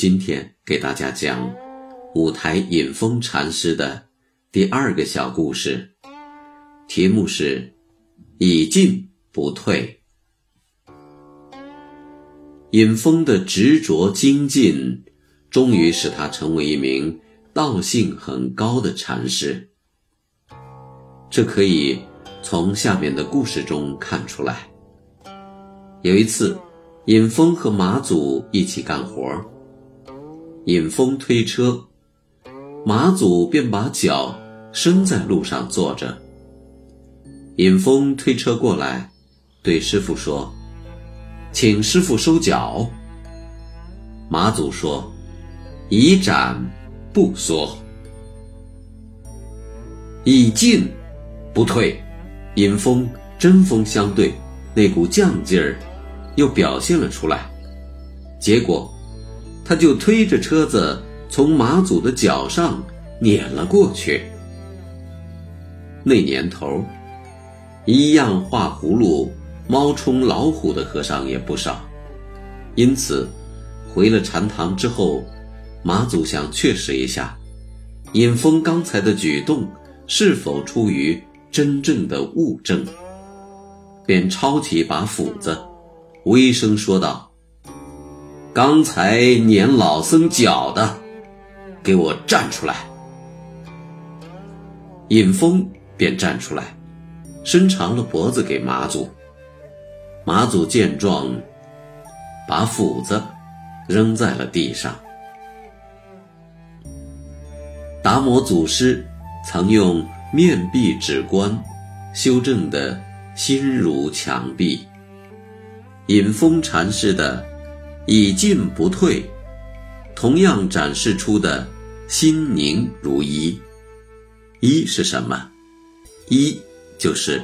今天给大家讲五台隐风禅师的第二个小故事，题目是“已进不退”。隐风的执着精进，终于使他成为一名道性很高的禅师。这可以从下面的故事中看出来。有一次，隐峰和马祖一起干活引风推车，马祖便把脚伸在路上坐着。引风推车过来，对师傅说：“请师傅收脚。”马祖说：“以斩不缩，以进不退。”引风针锋相对，那股犟劲儿又表现了出来，结果。他就推着车子从马祖的脚上碾了过去。那年头，一样画葫芦、猫冲老虎的和尚也不少，因此回了禅堂之后，马祖想确实一下，尹峰刚才的举动是否出于真正的物证，便抄起一把斧子，微声说道。刚才撵老僧脚的，给我站出来！尹峰便站出来，伸长了脖子给马祖。马祖见状，把斧子扔在了地上。达摩祖师曾用面壁指观，修正的心如墙壁。尹峰禅师的。已进不退，同样展示出的心宁如一。一是什么？一就是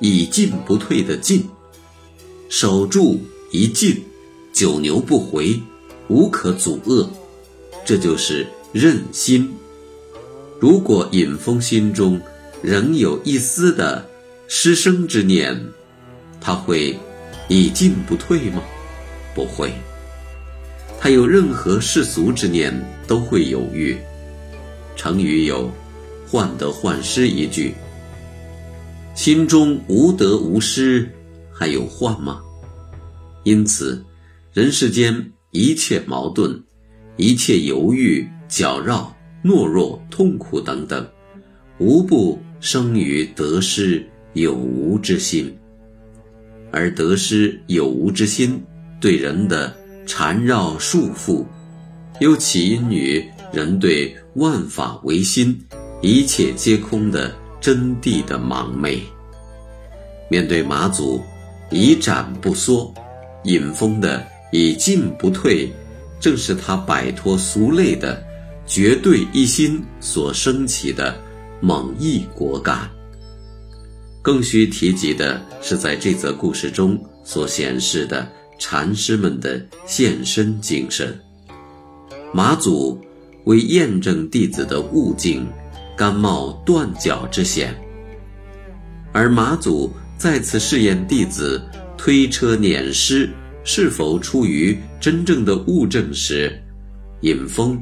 已进不退的进，守住一进，九牛不回，无可阻遏，这就是任心。如果尹峰心中仍有一丝的失声之念，他会以进不退吗？不会。他有任何世俗之念，都会犹豫。成语有“患得患失”一句，心中无得无失，还有患吗？因此，人世间一切矛盾、一切犹豫、搅扰、懦弱、痛苦等等，无不生于得失有无之心。而得失有无之心，对人的。缠绕束缚，又起因于人对万法唯心、一切皆空的真谛的盲昧。面对马祖以斩不缩，引风的以进不退，正是他摆脱俗类的绝对一心所升起的猛毅果敢。更需提及的是，在这则故事中所显示的。禅师们的献身精神，马祖为验证弟子的悟境，甘冒断脚之险；而马祖再次试验弟子推车碾尸是否出于真正的悟证时，尹峰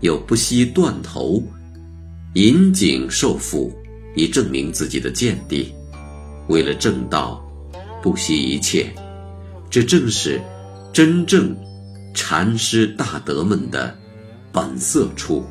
又不惜断头，引颈受缚，以证明自己的见地。为了正道，不惜一切。这正是真正禅师大德们的本色处。